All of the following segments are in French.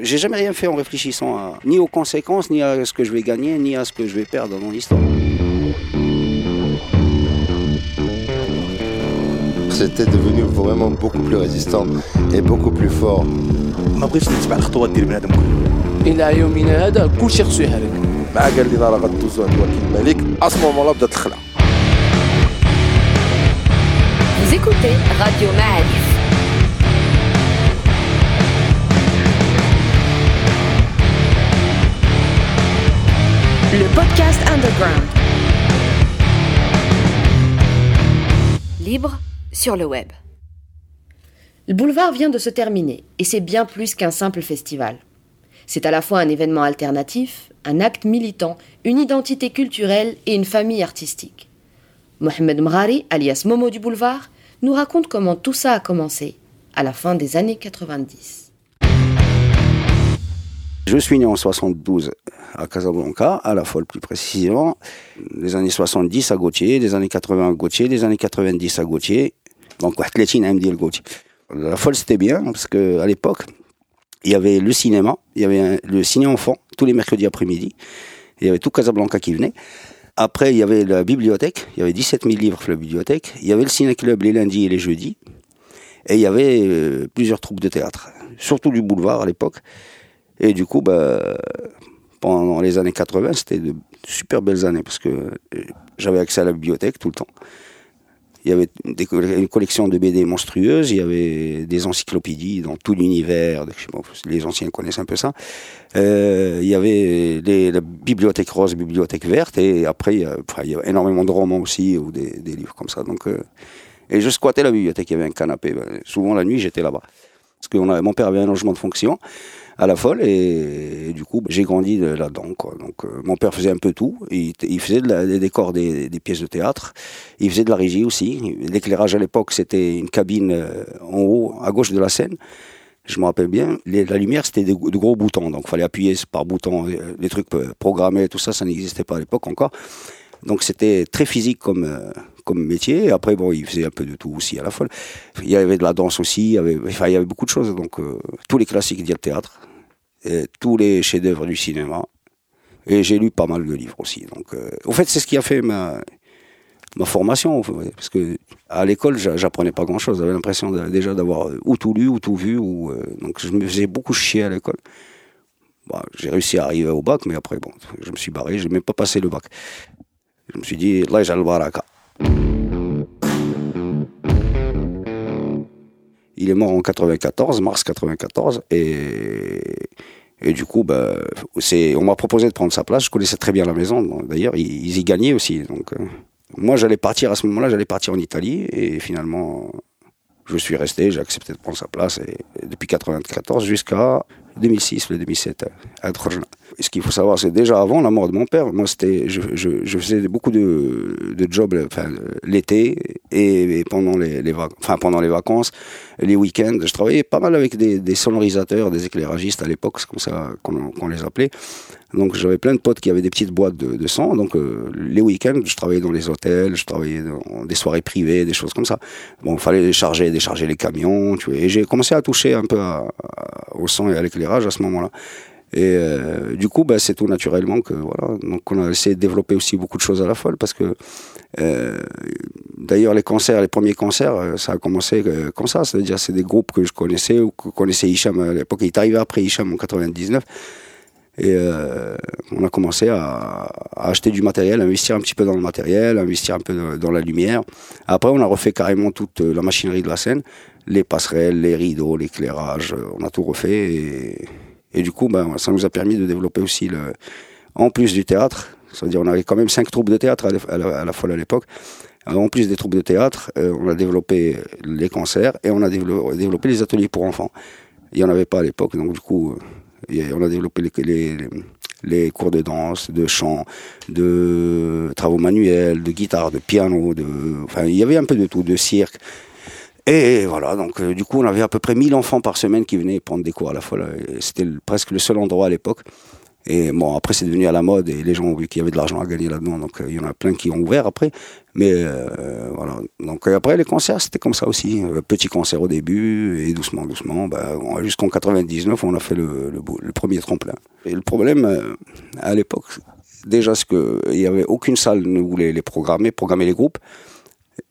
J'ai jamais rien fait en réfléchissant ni aux conséquences, ni à ce que je vais gagner, ni à ce que je vais perdre dans l'histoire. C'était devenu vraiment beaucoup plus résistant et beaucoup plus fort. Vous écoutez Radio Ma'arif. Le podcast Underground. Libre sur le web. Le boulevard vient de se terminer et c'est bien plus qu'un simple festival. C'est à la fois un événement alternatif, un acte militant, une identité culturelle et une famille artistique. Mohamed Mrari, alias Momo du boulevard, nous raconte comment tout ça a commencé à la fin des années 90. Je suis né en 72 à Casablanca, à la folle plus précisément, les années 70 à Gauthier, les années 80 à Gauthier, les années 90 à Gauthier. Donc, le Gauthier. La folle, c'était bien, parce qu'à l'époque, il y avait le cinéma, il y avait le ciné-enfant, tous les mercredis après-midi. Il y avait tout Casablanca qui venait. Après, il y avait la bibliothèque, il y avait 17 000 livres sur la bibliothèque. Il y avait le ciné-club les lundis et les jeudis. Et il y avait euh, plusieurs troupes de théâtre, surtout du boulevard à l'époque. Et du coup, bah, pendant les années 80, c'était de super belles années parce que euh, j'avais accès à la bibliothèque tout le temps. Il y avait une collection de BD monstrueuses, il y avait des encyclopédies dans tout l'univers, les anciens connaissent un peu ça. Euh, il y avait la bibliothèque rose, bibliothèque verte, et après, il y, a, énormément de romans aussi, ou des, livres comme ça. Donc, euh, et je squattais la bibliothèque, il y avait un canapé. Ben, souvent la nuit, j'étais là-bas. Parce que on mon père avait un logement de fonction à la folle et, du coup j'ai grandi là-dedans donc euh, mon père faisait un peu tout. Il, faisait des décors des, des, pièces de théâtre. Il faisait de la régie aussi. L'éclairage à l'époque c'était une cabine euh, en haut à gauche de la scène. Je me rappelle bien, la lumière c'était de, gros boutons, donc il fallait appuyer par bouton, euh, les trucs programmés, tout ça, ça n'existait pas à l'époque encore. Donc c'était très physique comme, comme métier. Et après, bon, il faisait un peu de tout aussi à la folle. Il y avait de la danse aussi, il y avait, enfin, il y avait beaucoup de choses. Donc tous les classiques du théâtre, tous les chefs-d'œuvre du cinéma. Et j'ai lu pas mal de livres aussi. Donc, euh, au fait, c'est ce qui a fait ma, ma formation. Parce que à l'école, j'apprenais pas grand-chose. J'avais l'impression déjà d'avoir euh, ou tout lu ou tout vu. Euh, donc, je me faisais beaucoup chier à l'école. Bah, j'ai réussi à arriver au bac, mais après, bon, je me suis barré. Je n'ai même pas passé le bac. Je me suis dit, là, j'ai le baraka. Il est mort en 94, mars 94, et, et du coup, bah, on m'a proposé de prendre sa place. Je connaissais très bien la maison. D'ailleurs, ils, y gagnaient aussi. Donc, euh, moi, j'allais partir à ce moment-là, j'allais partir en Italie, et finalement, je suis resté, j'ai accepté de prendre sa place, et, depuis 94 jusqu'à 2006, le 2007, à Drojna. Ce qu'il faut savoir, c'est déjà avant la mort de mon père, moi, c'était, je, faisais beaucoup de, jobs enfin, l'été et, pendant les, les les vacances, les week-ends. Je travaillais pas mal avec des, sonorisateurs, des éclairagistes à l'époque, c'est comme ça qu'on les appelait. Donc j'avais plein de potes qui avaient des petites boîtes de, son. Donc euh, les week-ends, je travaillais dans les hôtels, je travaillais dans des soirées privées, des choses comme ça. Bon, il fallait charger, décharger les camions. Tu vois, et j'ai commencé à toucher un peu au son et à l'éclairage à ce moment-là. Et euh, du coup, bah, c'est tout naturellement que voilà. Donc on a essayé de développer aussi beaucoup de choses à la folle parce que euh, d'ailleurs les concerts, les premiers concerts, euh, ça a commencé comme ça. C'est-à-dire c'est des groupes que je connaissais ou que connaissait Hicham à l'époque. Il est arrivé après Hicham en 99. Et euh, on a commencé à, à, acheter du matériel, investir un petit peu dans le matériel, investir un peu dans la lumière. Après, on a refait carrément toute la machinerie de la scène, les passerelles, les rideaux, l'éclairage. On a tout refait. Et, du coup, ben, ça nous a permis de développer aussi, le, en plus du théâtre, c'est-à-dire on avait quand même cinq troupes de théâtre à la, à fois à l'époque. En plus des troupes de théâtre, euh, on a développé les concerts et on a développé, les ateliers pour enfants. Il n'y en avait pas à l'époque, donc du coup, on a développé les, cours de danse, de chant, de travaux manuels, de guitare, de piano, enfin, il y avait un peu de tout, de cirque. Et voilà, donc euh, du coup, on avait à peu près 1000 enfants par semaine qui venaient prendre des cours à la fois. C'était presque le seul endroit à l'époque. Et bon, après, c'est devenu à la mode et les gens ont vu qu'il y avait de l'argent à gagner là-dedans. Donc, euh, il y en a plein qui ont ouvert après. Mais euh, voilà. Donc, euh, après, les concerts, c'était comme ça aussi. Petit concert au début et doucement, doucement. Bah, Jusqu'en 99, on a fait le, premier tremplin. Et le problème, à l'époque, déjà, c'est qu'il n'y avait aucune salle ne voulait les programmer, programmer les groupes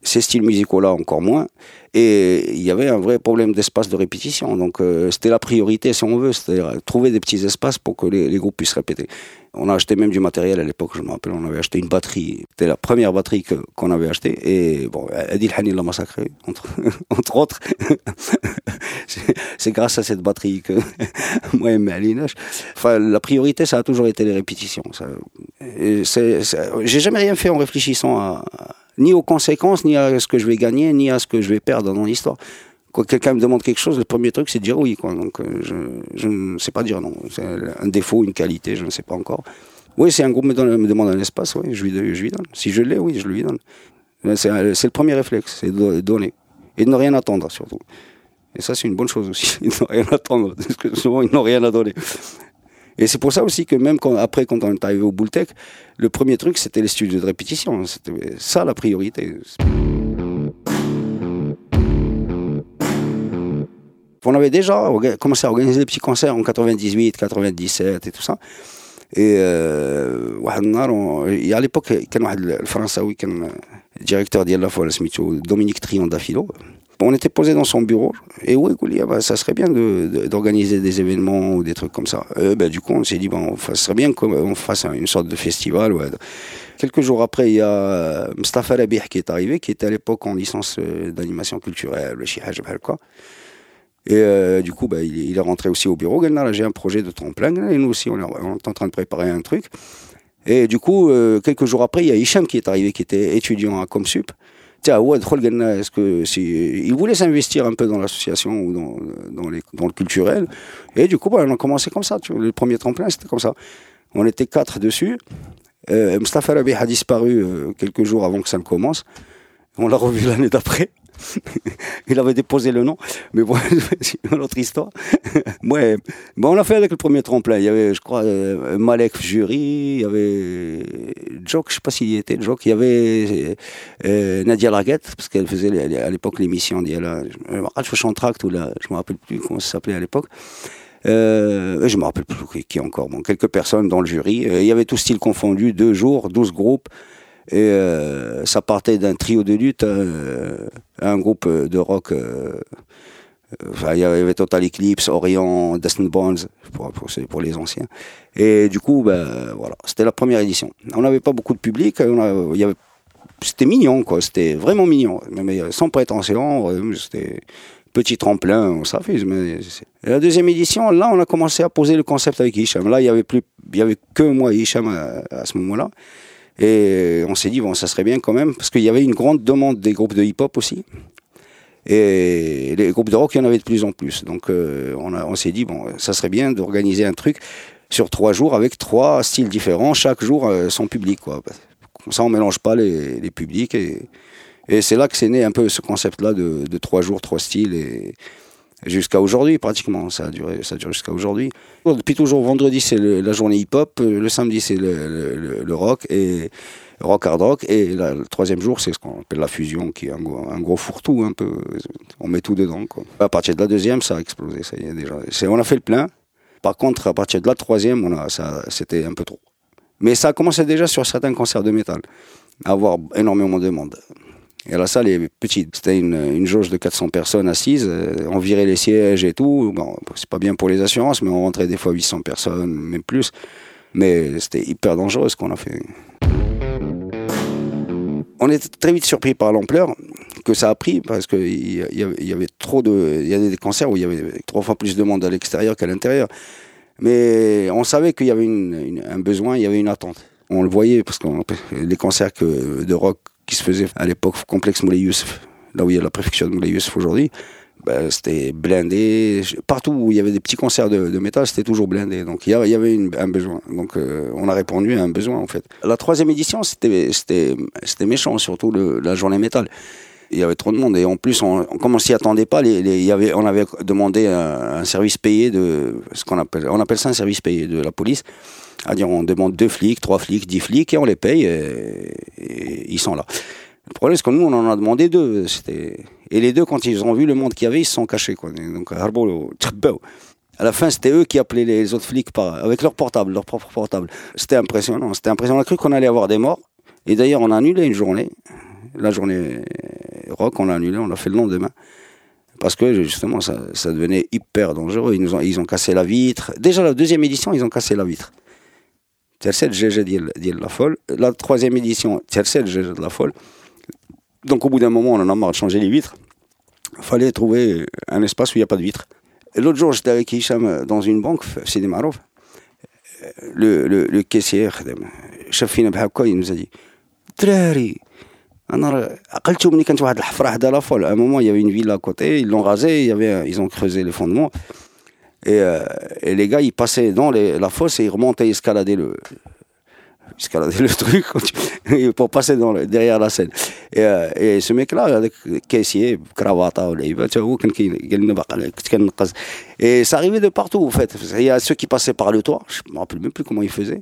ces styles musicaux-là encore moins. Et il y avait un vrai problème d'espace de répétition. Donc euh, c'était la priorité, si on veut, c'est-à-dire trouver des petits espaces pour que les, groupes puissent répéter. On a acheté même du matériel à l'époque, je me rappelle, on avait acheté une batterie. C'était la première batterie qu'on avait achetée. Et bon, Adil Hani l'a massacré, entre, entre autres. c'est grâce à cette batterie que moi et Malinache. Enfin, la priorité, ça a toujours été les répétitions. J'ai jamais rien fait en réfléchissant à ni aux conséquences, ni à ce que je vais gagner, ni à ce que je vais perdre dans l'histoire. Quand quelqu'un me demande quelque chose, le premier truc, c'est de dire oui. Euh, je, ne sais pas dire non. C'est un défaut, une qualité, je ne sais pas encore. Oui, si un groupe me, demande un espace, oui, je lui, je lui donne. Si je l'ai, oui, je lui donne. C'est le premier réflexe, c'est de donner. Et de ne rien attendre, surtout. Et ça, c'est une bonne chose aussi, de ne rien attendre. Parce que souvent, ils n'ont rien à donner. Et c'est pour ça aussi que même après, quand on est arrivé au Boultec, le premier truc, c'était les studios de répétition. C'était ça la priorité. On avait déjà commencé à organiser des petits concerts en 98, 97 et tout ça. Et euh, à l'époque, le Français, le directeur de la fois, Dominique Triandafilo, on était posé dans son bureau et oui, bah, ça serait bien d'organiser des événements ou des trucs comme ça. bah, du coup, on s'est dit, bon, ça serait bien qu'on fasse une sorte de festival. Quelques jours après, il y a Mustafa Rabih qui est arrivé, qui était à l'époque en licence euh, d'animation culturelle, le quoi. Et euh, du coup, bah, il, est rentré aussi au bureau. J'ai un projet de tremplin. Et nous aussi, on est, en train de préparer un truc. Et du coup, euh, quelques jours après, il y a Hicham qui est arrivé, qui était étudiant à Comsup est-ce que si, il voulait s'investir un peu dans l'association ou dans, le culturel. Et du coup, bah, on a commencé comme ça. Tu vois, le premier tremplin, c'était comme ça. On était quatre dessus. Euh, Mustafa Rabi a disparu euh, quelques jours avant que ça ne commence. On l'a revu l'année d'après. Il avait déposé le nom, mais bon, c'est une autre histoire. ouais, bon, on l'a fait avec le premier tremplin. Il y avait, je crois, euh, Malek Jury, il y avait Jock, je sais pas s'il y était, Jock, il y avait euh, Nadia Larguette, parce qu'elle faisait à l'époque l'émission d'Yala, je me rappelle, je me rappelle plus comment ça s'appelait à l'époque. Euh, je me rappelle plus qui encore. Bon, quelques personnes dans le jury. Euh, il y avait tout style confondu, deux jours, douze groupes. Et euh, ça partait d'un trio de lutte, euh, un groupe de rock. Euh, il y avait Total Eclipse, Orient, Destin Bones, pour, pour, les anciens. Et du coup, ben, voilà, c'était la première édition. On n'avait pas beaucoup de public, c'était mignon, quoi. C'était vraiment mignon, mais sans prétention. C'était petit tremplin, on s'affiche. Mais la deuxième édition, là, on a commencé à poser le concept avec Hicham. Là, il y avait plus, il y avait que moi et Hicham à ce moment-là. Et on s'est dit, bon, ça serait bien quand même, parce qu'il y avait une grande demande des groupes de hip-hop aussi. Et les groupes de rock, il y en avait de plus en plus. Donc euh, on, on s'est dit, bon, ça serait bien d'organiser un truc sur trois jours avec trois styles différents, chaque jour euh, son public. Quoi. Comme ça, on mélange pas les, les publics. Et, et c'est là que c'est né un peu ce concept-là de, trois jours, trois styles. Jusqu'à aujourd'hui pratiquement. Ça a duré, ça dure jusqu'à aujourd'hui. Depuis toujours, vendredi c'est la journée hip-hop, le samedi c'est le, rock et rock hard rock et le troisième jour c'est ce qu'on appelle la fusion qui est un, gros fourre-tout un peu. On met tout dedans. À partir de la deuxième ça a explosé, ça y est déjà. on a fait le plein. Par contre à partir de la troisième c'était un peu trop. Mais ça a commencé déjà sur certains concerts de métal à avoir énormément de monde. Et la salle est petite. C'était une, une, jauge de 400 personnes assises. Euh, on virait les sièges et tout. Bon, c'est pas bien pour les assurances, mais on rentrait des fois 800 personnes, même plus. Mais c'était hyper dangereux ce qu'on a fait. On était très vite surpris par l'ampleur que ça a pris parce qu'il y, y, avait trop de. Il y a des concerts où il y avait trois fois plus de monde à l'extérieur qu'à l'intérieur. Mais on savait qu'il y avait une, un besoin, il y avait une attente. On le voyait parce que les concerts de rock qui se faisait à l'époque complexe Moulay Youssef, là où il y a la préfecture de Moulay Youssef aujourd'hui, ben, c'était blindé. Partout où il y avait des petits concerts de, métal, c'était toujours blindé. Donc il y avait un besoin. Donc euh, on a répondu à un besoin en fait. La troisième édition, c'était méchant, surtout la journée métal. Il y avait trop de monde et en plus, on, comme on s'y attendait pas, on avait demandé un service payé de ce qu'on appelle, on appelle ça un service payé de la police. C'est-à-dire, on demande deux flics, trois flics, dix flics et on les paye et, ils sont là. Le problème, c'est que nous, on en a demandé deux. Et les deux, quand ils ont vu le monde qu'il y avait, ils se sont cachés. Quoi. Donc, à la fin, c'était eux qui appelaient les autres flics avec leur portable, leur propre portable. C'était impressionnant. C'était impressionnant. On a cru qu'on allait avoir des morts. Et d'ailleurs, on a annulé une journée. La journée rock, on l'a annulé. On l'a fait le lendemain. Parce que justement, ça, ça devenait hyper dangereux. Ils, nous ont, ils ont cassé la vitre. Déjà, la deuxième édition, ils ont cassé la vitre. Tercel GG ديال ديال la folle. La troisième édition, Tercel GG de la folle. Donc au bout d'un moment, on en a marre de changer les vitres. Il fallait trouver un espace où il n'y a pas de vitres. Et L'autre jour, j'étais avec Hicham dans une banque, Sidi Marouf. Le, le, le caissier, خدم. شاف فينا بحال هكا, il nous a dit دراري انا راه عقلتو ملي كانت واحد الحفره حدا لا فول à un moment il y avait une ville à côté ils l'ont rasé il y avait ils ont creusé les fondements euh, et, les gars, ils passaient dans la fosse et ils remontaient, escaladaient le, escalader le truc pour passer derrière la scène. Et, euh, ce mec-là, caissier, cravate, euh, et ça arrivait de partout, en fait. Il y a ceux qui passaient par le toit, je ne me rappelle même plus comment ils faisaient.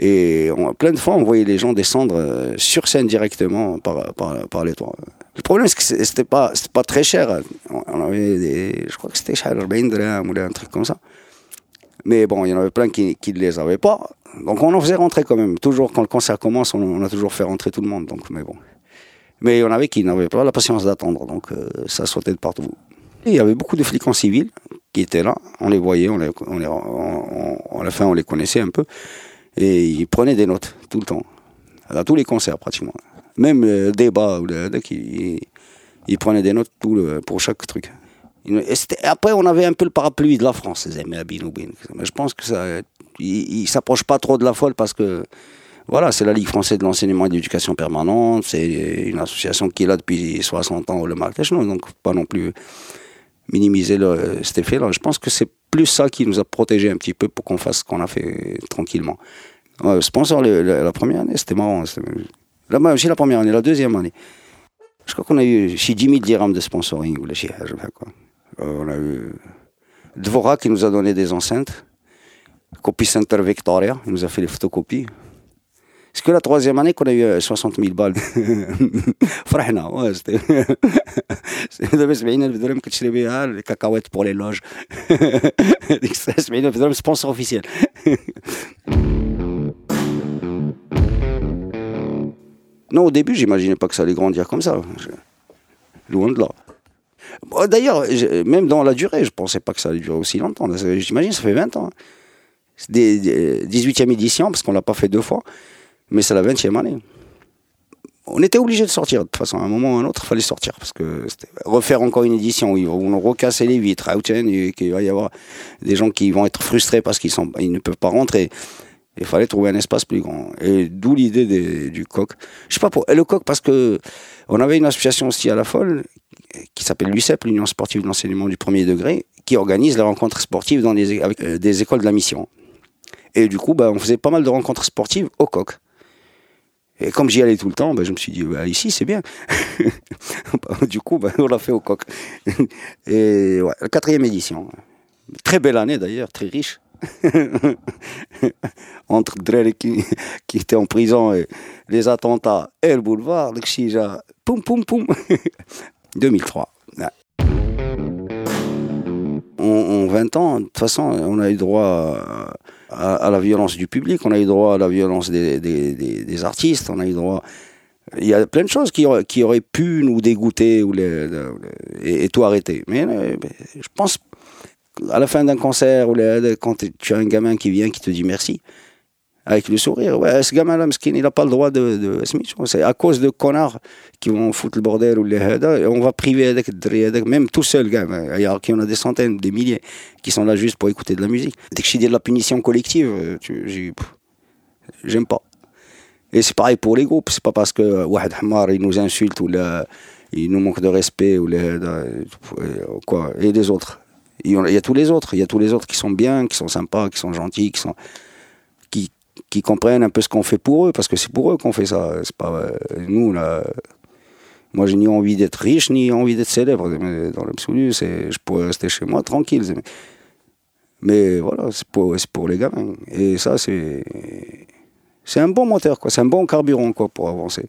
Et plein de fois, on voyait les gens descendre sur scène directement par, par, par les toits. Le problème, c'est que c'était pas, pas très cher. Hein. On avait des, je crois que c'était cher, 40 dirhams ou un truc comme ça. Mais bon, il y en avait plein qui ne les avaient pas. Donc on en faisait rentrer quand même. Toujours quand le concert commence, on, a toujours fait rentrer tout le monde. Donc, mais bon. Mais il y en avait qui n'avaient pas la patience d'attendre. Donc euh, ça sautait de partout. Il y avait beaucoup de flics en civil qui étaient là. On les voyait, on les, on à la fin on les connaissait un peu. Et ils prenaient des notes tout le temps. À tous les concerts pratiquement. Même le débat, ou le- ils, prenaient des notes pour chaque truc. Après, on avait un peu le parapluie de la France, les amis à Bin ou Bin. Mais je pense que ça, ils s'approchent pas trop de la folle parce que, voilà, c'est la Ligue française de l'enseignement et de l'éducation permanente. C'est une association qui est là depuis 60 ans, le Marrakech, donc pas non plus minimiser le, cet effet-là. Je pense que c'est plus ça qui nous a protégés un petit peu pour qu'on fasse ce qu'on a fait tranquillement. Ouais, sponsor, le- la première année, c'était marrant. Là, aussi, la première année, la deuxième année. Je crois qu'on a eu chez 10 000 dirhams de sponsoring ou quoi. Euh, on a eu Dvora qui nous a donné des enceintes. Copy Center Victoria, il nous a fait les photocopies. Parce que la troisième année qu'on a eu euh, 60 000 balles? Frahna, ouais, c'était. les cacahuètes pour les loges. Sponsor officiel. Non, au début, j'imaginais pas que ça allait grandir comme ça. Loin de là. D'ailleurs, même dans la durée, je pensais pas que ça allait durer aussi longtemps. J'imagine, ça fait 20 ans. C'est des, des 18e édition, parce qu'on l'a pas fait deux fois, mais c'est la 20e année. On était obligé de sortir, de toute façon, à un moment ou à un autre, il fallait sortir, parce que refaire encore une édition où ils vont les vitres, Outen, et qu'il va y avoir des gens qui vont être frustrés parce qu'ils ne peuvent pas rentrer. Il fallait trouver un espace plus grand. Et d'où l'idée du coq. Je sais pas pour. Et le coq, parce que on avait une association aussi à la folle qui s'appelle l'UCEP, l'Union sportive de l'enseignement du premier degré, qui organise les rencontres sportives dans avec euh, des écoles de la mission. Et du coup, bah, on faisait pas mal de rencontres sportives au coq. Et comme j'y allais tout le temps, bah, je me suis dit, bah, ici, c'est bien. Du coup, bah, on l'a fait au coq. Et ouais, la quatrième édition. Très belle année d'ailleurs, très riche. Entre Drell qui, qui était en prison et les attentats et le boulevard, le Kshija, poum poum poum. 2003. ouais. En, en 20 ans, de toute façon, on a eu droit à, la violence du public, on a eu droit à la violence des, des- artistes, on a eu droit. Il y a plein de choses qui, qui auraient pu nous dégoûter ou les- et, tout arrêter. Mais, euh, je pense à la fin d'un concert, ou quand tu as un gamin qui vient qui te dit merci, avec le sourire, ouais, ce gamin-là, il n'a pas le droit de, de C'est à cause de connards qui vont foutre le bordel ou les et on va priver avec, même tout seul, gars. Il y en a des centaines, des milliers, qui sont là juste pour écouter de la musique. Dès que je dis de la punition collective, euh, j'aime pas. Et c'est pareil pour les groupes, c'est pas parce que euh, Wahed Hamar il nous insulte ou il nous manque de respect ou les, euh, quoi, et les autres. Il y a- tous les autres, il y a tous les autres qui sont bien, qui sont sympas, qui sont gentils, qui sont qui, qui comprennent un peu ce qu'on fait pour eux, parce que c'est pour eux qu'on fait ça. C'est pas euh, nous là. Moi, j'ai ni envie d'être riche, ni envie d'être célèbre. Dans l'absolu, c'est, je pourrais rester chez moi tranquille. Mais voilà, c'est pour, pour les gamins. Et ça, c'est, c'est un bon moteur, quoi. C'est un bon carburant, quoi, pour avancer.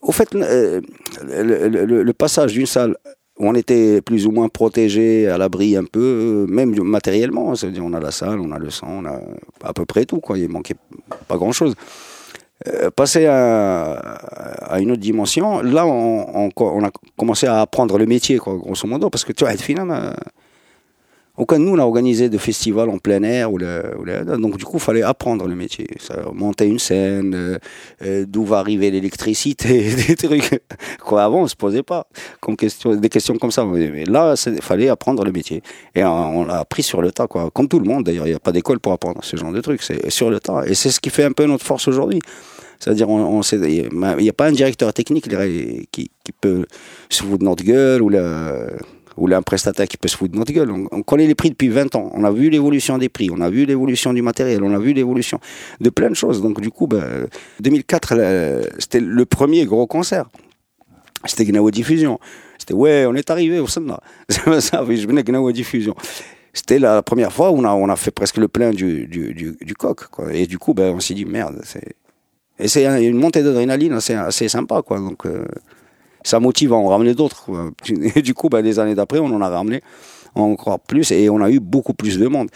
Au fait, euh, le, passage d'une salle on était plus ou moins protégé, à l'abri un peu, euh, même matériellement, c'est-à-dire on a la salle, on a le sang, on a à peu près tout, quoi. Il manquait pas grand-chose. Euh, passer à, une autre dimension, là, on, on, a commencé à apprendre le métier, quoi, grosso modo, parce que tu vois, finalement, aucun de nous n'a organisé de festival en plein air, ou le, donc du coup, il fallait apprendre le métier. Ça, monter une scène, euh, euh, d'où va arriver l'électricité, des trucs. Quoi, avant, on se posait pas comme des questions comme ça. Mais là, il fallait apprendre le métier. Et on, l'a appris sur le tas, quoi. Comme tout le monde, d'ailleurs, il n'y a pas d'école pour apprendre ce genre de trucs. C'est sur le tas. Et c'est ce qui fait un peu notre force aujourd'hui. C'est-à-dire, il n'y a pas un directeur technique qui, qui peut se foutre de notre gueule ou le, ou un prestataire qui peut se foutre de notre gueule. On, on connaît les prix depuis 20 ans. On a vu l'évolution des prix, on a vu l'évolution du matériel, on a vu l'évolution de plein de choses. Donc du coup, ben, 2004, euh, c'était le premier gros concert. C'était Gnawa Diffusion. C'était ouais, on est arrivé au. C'est ça, je venais Gnawa Diffusion. C'était la première fois où on a, on a fait presque le plein du, du, du, coq. Et du coup, ben, on s'est dit merde. c'est- Et c'est un- une montée d'adrénaline assez, assez sympa. Quoi. Donc, euh, ça motive à en ramener d'autres. Et du coup, ben, les années d'après, on en a ramené encore plus et on a eu beaucoup plus de monde.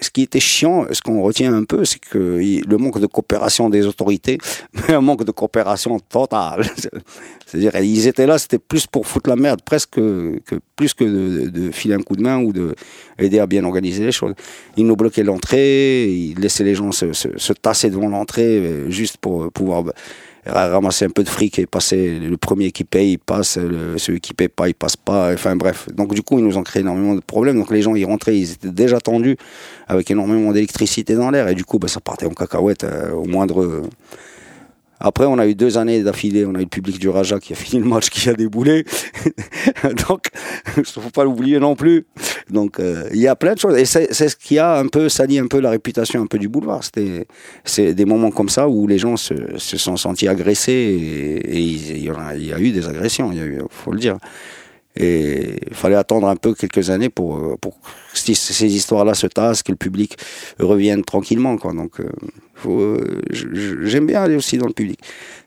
Ce qui était chiant, ce qu'on retient un peu, c'est que le manque de coopération des autorités, mais un manque de coopération totale. C'est-à-dire, ils étaient là, c'était plus pour foutre la merde, presque que, plus que de, filer un coup de main ou de aider à bien organiser les choses. Ils nous bloquaient l'entrée, ils laissaient les gens se, se- se tasser devant l'entrée, euh, juste pour pouvoir bah, ramasser un peu de fric et passer. Le premier qui paye, il passe, le- celui qui paye pas, il passe pas. Enfin bref. Donc du coup, ils nous ont créé énormément de problèmes. Donc les gens, ils rentraient, ils étaient déjà tendus avec énormément d'électricité dans l'air et du coup, bah, ça partait en cacahuète euh, au moindre. Après, on a eu deux années d'affilée. On a eu le public du Raja qui a fini le match, qui a déboulé. Donc, il ne faut pas l'oublier non plus. Donc, euh, il y a plein de choses. Et c'est ce qui a un peu sali un peu la réputation un peu du boulevard. C'est des moments comme ça où les gens se, se sont sentis agressés et, il, y y a eu des agressions, il faut le dire. Et il fallait attendre un peu quelques années pour, euh, pour que ces histoires-là se tassent, que le public revienne tranquillement. Quoi. Donc, euh, euh, j'aime bien aller aussi dans le public.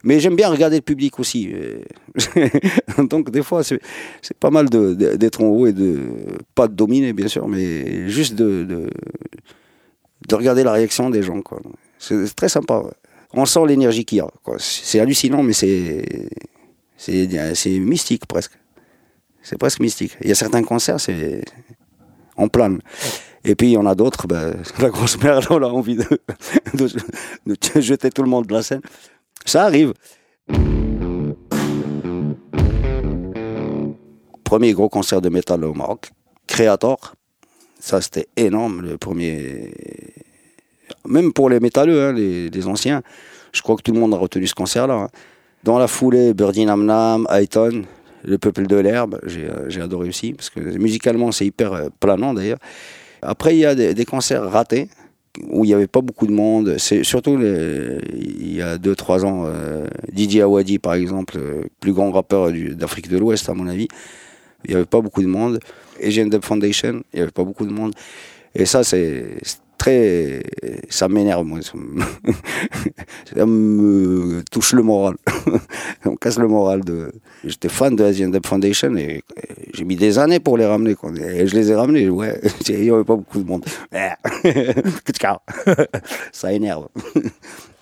Mais j'aime bien regarder le public aussi. Donc, des fois, c'est pas mal d'être en haut et de, pas de dominer, bien sûr, mais juste de, de, de regarder la réaction des gens. C'est très sympa. On sent l'énergie qu'il y a. C'est hallucinant, mais c'est mystique presque. C'est presque mystique. Il y a certains concerts, c'est en plane. Et puis il y en a d'autres, ben, la grosse merde, on a envie de, jeter tout le monde de la scène. Ça arrive. Premier gros concert de métal au Maroc, Creator. Ça, c'était énorme, le premier. Même pour les métalleux, hein, les, anciens, je crois que tout le monde a retenu ce concert-là. hein. Dans la foulée, Birdie Nam Nam, Ayton, Le Peuple de l'Herbe, j'ai euh, j'ai adoré aussi, parce que musicalement, c'est hyper euh, planant d'ailleurs. Après, il y a des, concerts ratés, où il n'y avait pas beaucoup de monde. C'est surtout il y a 2-3 ans, euh, DJ Awadi, par exemple, plus grand rappeur d'Afrique de l'Ouest, à mon avis. Il n'y avait pas beaucoup de monde. Asian Dub Foundation, il n'y avait pas beaucoup de monde. Et ça, c'est Ça m'énerve, moi. Ça me, touche le moral. On casse le moral. de. J'étais fan de Asian Dub Foundation et, j'ai mis des années pour les ramener. Et je les ai ramenés, ouais. Il n'y avait pas beaucoup de monde. ça énerve.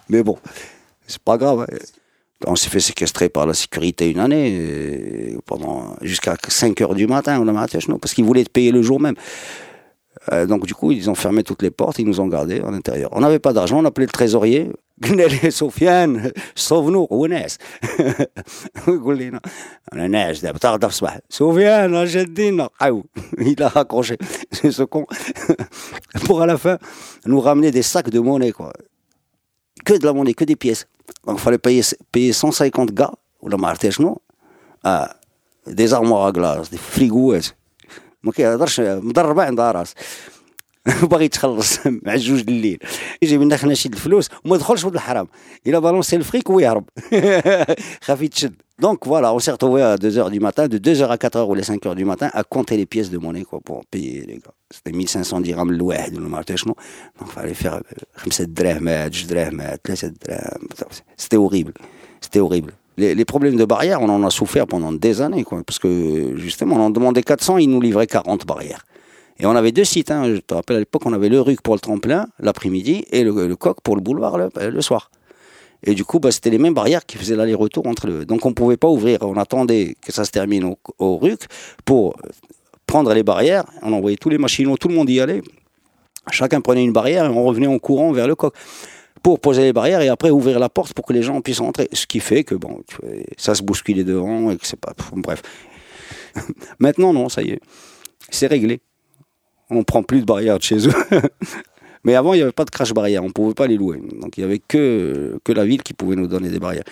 Mais bon, c'est pas grave. hein. On s'est fait séquestrer par la sécurité une année, et pendant jusqu'à 5 heures du matin, on a maté parce qu'ils voulaient te payer le jour même. Euh, donc du coup, ils ont fermé toutes les portes, ils nous ont gardés en intérieur. On n'avait pas d'argent, on appelait le trésorier. قلنا له سفيان صوفنو وناس يقول لنا انا ناس دابا تغدا في الصباح سفيان اجا دينا قاو il a raccroché c'est ce con pour à la fin nous ramener des sacs de monnaie quoi que de la monnaie que des pièces donc il fallait payer payer 150 gars ولا ما عرفتي شنو آه des armoires à glace des frigos ما كيهضرش مضربه عند راس باغي يتخلص مع جوج الليل يجي من داخل نشيد الفلوس وما دخلش ولد الحرام الى بالونسي الفريك ويهرب خاف يتشد Donc voilà, on s'est retrouvé à 2h du matin, de 2h à 4h ou les 5h du matin, à compter les pièces de monnaie quoi, pour payer les gars. C'était 1500 dirhams الواحد ولا ما عرفتش شنو. Donc fallait faire 5 دراهمات, 2 دراهمات, 3 دراهم. C'était horrible. C'était horrible. Les, les, problèmes de barrières, on en a souffert pendant des années, parce que justement, on en demandait 400, ils nous livraient 40 barrières. Et on avait deux sites, hein, je te rappelle à l'époque, on avait le RUC pour le tremplin l'après-midi et le, coq pour le boulevard le, le soir. Et du coup, bah, c'était les mêmes barrières qui faisaient l'aller-retour entre eux. Donc on ne pouvait pas ouvrir, on attendait que ça se termine au, au, RUC pour prendre les barrières, on envoyait tous les machinaux, tout le monde y allait. Chacun prenait une barrière et on revenait en courant vers le coq pour poser les barrières et après ouvrir la porte pour que les gens puissent rentrer. Ce qui fait que bon, ça se bousculait devant et que c'est pas. Bref. Maintenant, non, ça y est. C'est réglé. On prend plus de barrières de chez eux. Mais avant, il n'y avait pas de crash barrière, on ne pouvait pas les louer. Donc il n'y avait que, que la ville qui pouvait nous donner des barrières.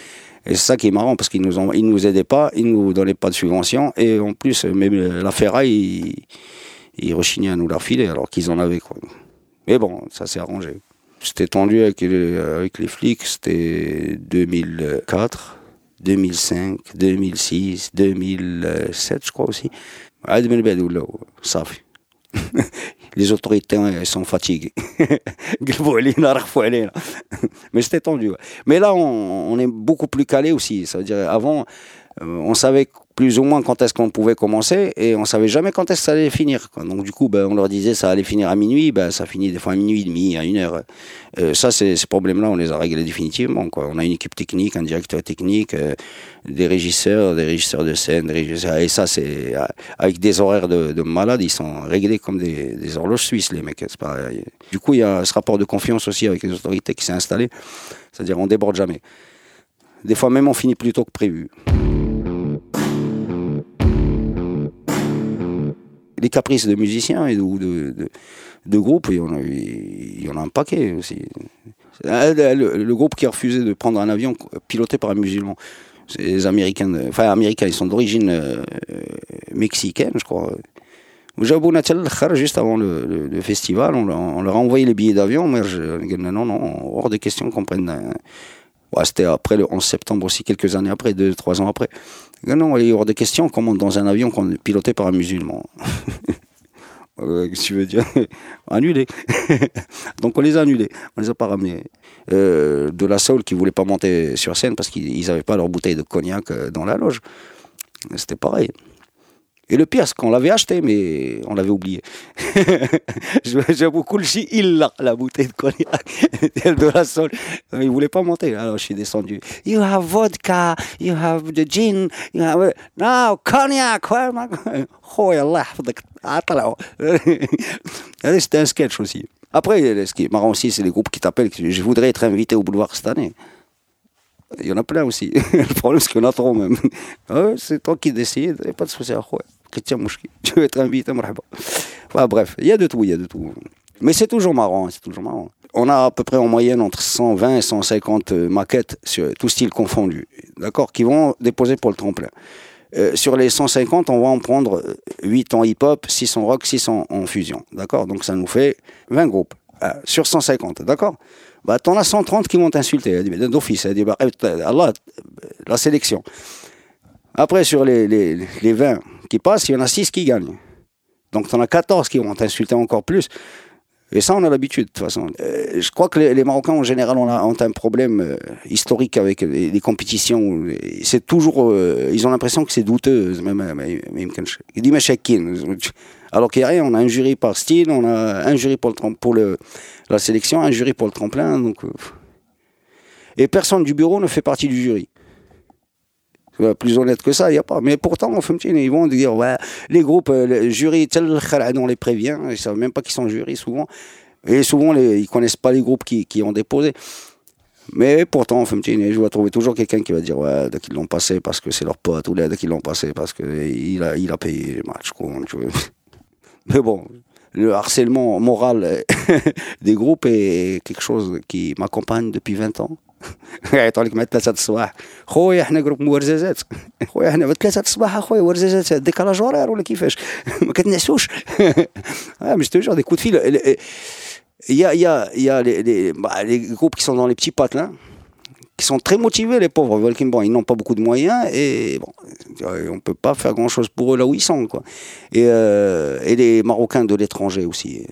Et c'est ça qui est marrant, parce qu'ils ne nous, nous aidaient pas, ils ne nous donnaient pas de subvention. Et en plus, même la ferraille, ils, ils rechignaient à nous la filer, alors qu'ils en avaient. Quoi. Mais bon, ça s'est arrangé. C'était tendu avec les, flics, c'était 2004, 2005, 2006, 2007, je crois aussi. Les autorités elles sont fatiguées. Mais c'était tendu. Mais là, on, on, est beaucoup plus calé aussi. Ça veut dire, avant, on savait plus ou moins quand est-ce qu'on pouvait commencer et on savait jamais quand est-ce que ça allait finir. Donc du coup, ben, on leur disait ça allait finir à minuit, ben, ça finit des fois à minuit et demi, à une heure. Euh, ça, ces problèmes-là, on les a réglés définitivement. On a une équipe technique, un directeur technique, euh, des régisseurs, des régisseurs de scène, des régisseurs, et ça, c'est avec des horaires de, de malades, ils sont réglés comme des, horloges suisses, les mecs. Pas, du coup, il y a ce rapport de confiance aussi avec les autorités qui s'est installé. C'est-à-dire, on déborde jamais. Des fois même, on finit plus tôt que prévu. Les caprices de musiciens et de, de, de, de groupes, il y, en a, il y en a un paquet aussi. Le, le, groupe qui a refusé de prendre un avion piloté par un musulman, les Américains, enfin Américains, ils sont d'origine euh, mexicaine, je crois. Juste avant le, le, le festival, on, leur a envoyé les billets d'avion, mais non, non, hors de question qu'on prenne. Ouais, C'était après le 11 septembre aussi, quelques années après, deux, trois ans après. Non, il y aura des questions qu'on monte dans un avion est piloté par un musulman. euh, tu veux dire? Annulé. Donc on les a annulés, on les a pas ramenés. Euh, de la Soul qui voulait pas monter sur scène parce qu'ils n'avaient pas leur bouteille de cognac dans la loge. C'était pareil. Et le pire, c'est qu'on l'avait acheté, mais on l'avait oublié. Le chi, il l'a, la bouteille de cognac de la sol. Il voulait pas monter. Alors je suis descendu. You have vodka, you have the gin, you have... No, cognac. Oh, Allah, C'était un sketch aussi. Après, ce qui est marrant aussi, c'est les groupes qui t'appellent. Je voudrais être invité au boulevard cette année. Il y en a plein aussi. le problème, c'est qu'il y en a trop même. Ah c'est toi qui décides, pas de souci. Tu veux être invité, enfin, bref, il y a de tout, il y a de tout. Mais c'est toujours marrant, c'est toujours marrant. On a à peu près en moyenne entre 120 et 150 maquettes, sur tout style confondu, d'accord, qui vont déposer pour le tremplin. Euh, sur les 150, on va en prendre 8 en hip-hop, 6 en rock, 6 en, fusion, d'accord Donc ça nous fait 20 groupes euh, sur 150, d'accord bah, T'en as 130 qui vont t'insulter, d'office, bah, Allah, la sélection. Après, sur les, les, les 20 qui passent, il y en a 6 qui gagnent. Donc, tu en as 14 qui vont t'insulter encore plus. Et ça, on a l'habitude, de toute façon. Euh, je crois que les, Marocains, en général, ont, un problème euh, historique avec les, les compétitions. C'est toujours... Euh, ils ont l'impression que c'est douteux. Même, alors qu'il n'y a rien, on a un jury par style, on a un jury pour, le, pour le, la sélection, un jury pour le tremplin. Donc, euh. Et personne du bureau ne fait partie du jury. Plus honnête que ça, il n'y a pas. Mais pourtant, ils vont dire, ouais, les groupes, euh, le jury, on les prévient, ils ne savent même pas qu'ils sont jury souvent. Et souvent, les, ils ne connaissent pas les groupes qui, ont déposé. Mais pourtant, je vais trouver toujours quelqu'un qui va dire ouais, qu'ils l'ont passé parce que c'est leur pote, ou dès qu'ils l'ont passé parce qu'il a, il a payé le match. Mais bon, le harcèlement moral des groupes est quelque chose qui m'accompagne depuis 20 ans. يعيطوا لك مع ثلاثة الصباح خويا احنا جروب مورزازات خويا احنا ثلاثة الصباح اخويا ورزازات ديكالاج هورير ولا كيفاش ما كتنعسوش مش توجور دي كود فيل il y a, il y a, il y a les, les, bah, les groupes qui sont dans les petits patelins, qui sont très motivés, les pauvres. Bon, ils n'ont pas beaucoup de moyens et bon, on ne peut pas faire grand-chose pour eux là où ils sont. Quoi. Et, euh, et les Marocains de l'étranger aussi.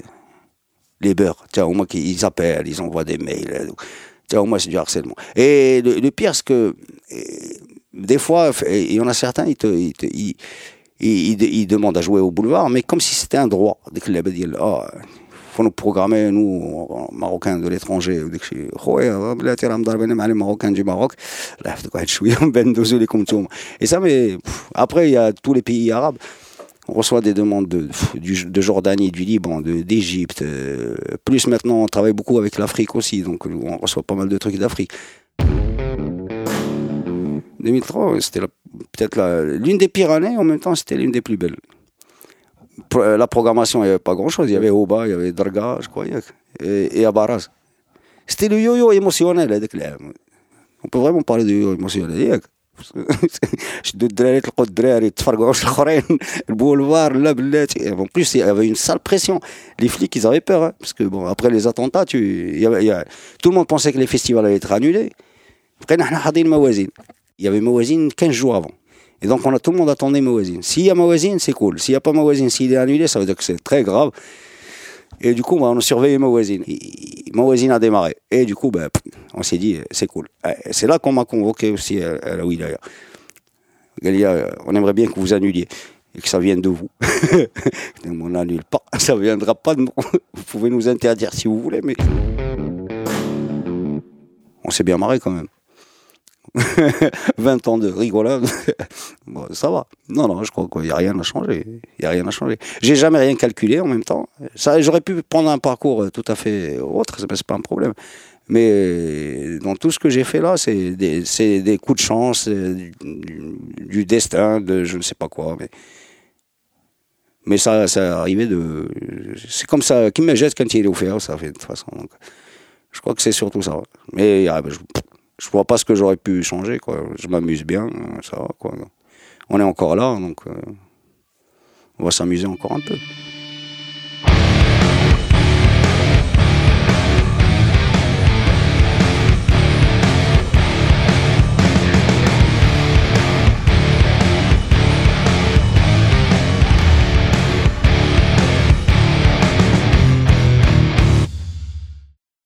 Les beurs, tiens, au moins qu'ils appellent, ils envoient des mails. Tiens, au moins c'est du harcèlement. Et le, pire, c'est que des fois, il y en a certains, ils ils, ils, ils, ils demandent à jouer au boulevard, mais comme si c'était un droit. Dès que les faut nous programmer, nous, Marocains de l'étranger. les Marocains du Maroc. Et ça, mais après, il y a tous les pays arabes. On reçoit des demandes de, de Jordanie, du Liban, d'Égypte. Plus maintenant, on travaille beaucoup avec l'Afrique aussi, donc on reçoit pas mal de trucs d'Afrique. 2003, c'était peut-être l'une des pires années, en même temps, c'était l'une des plus belles la programmation, il n'y avait pas grand-chose. Il y avait Oba, il y avait Darga, je crois, et, et Abaraz. C'était le yo-yo émotionnel. On peut vraiment parler de yo-yo émotionnel. شدوا الدراري تلقوا الدراري تفرقعوا الاخرين البولفار لا بلاتي en plus il y avait une sale pression les flics ils avaient peur hein, parce que bon après les attentats tu il y avait, il y a, tout le monde pensait que les festivals allaient être annulés بقينا احنا حاضرين موازين il y avait موازين 15 jours avant et donc, on a, tout le monde attendait Mawazine. S'il y a Mawazine, c'est cool. S'il n'y a pas Mawazine, s'il est annulé, ça veut dire que c'est très grave. Et du coup, bah, on a surveillé Mawazine. Mawazine a démarré. Et du coup, bah, on s'est dit, c'est cool. C'est là qu'on m'a convoqué aussi à, la Wilaya. Galia, on aimerait bien que vous annuliez et que ça vienne de vous. on n'annule pas, ça ne viendra pas de nous. Vous pouvez nous interdire si vous voulez, mais on s'est bien marré quand même. 20 ans de rigolade, bon, ça va. Non, non, je crois qu'il n'y a rien à changer. Il y a rien à changer. J'ai jamais rien calculé en même temps. J'aurais pu prendre un parcours tout à fait autre, c'est pas un problème. Mais dans tout ce que j'ai fait là, c'est des, coups de chance, du, du, destin, de je ne sais pas quoi. Mais, ça, ça arrivait de. C'est comme ça, qui me jette quand il est offert, ça fait de toute façon. Je crois que c'est surtout ça. Mais ah, ben, je, je vois pas ce que j'aurais pu changer, quoi. Je m'amuse bien, ça va, quoi. On est encore là, donc euh, on va s'amuser encore un peu.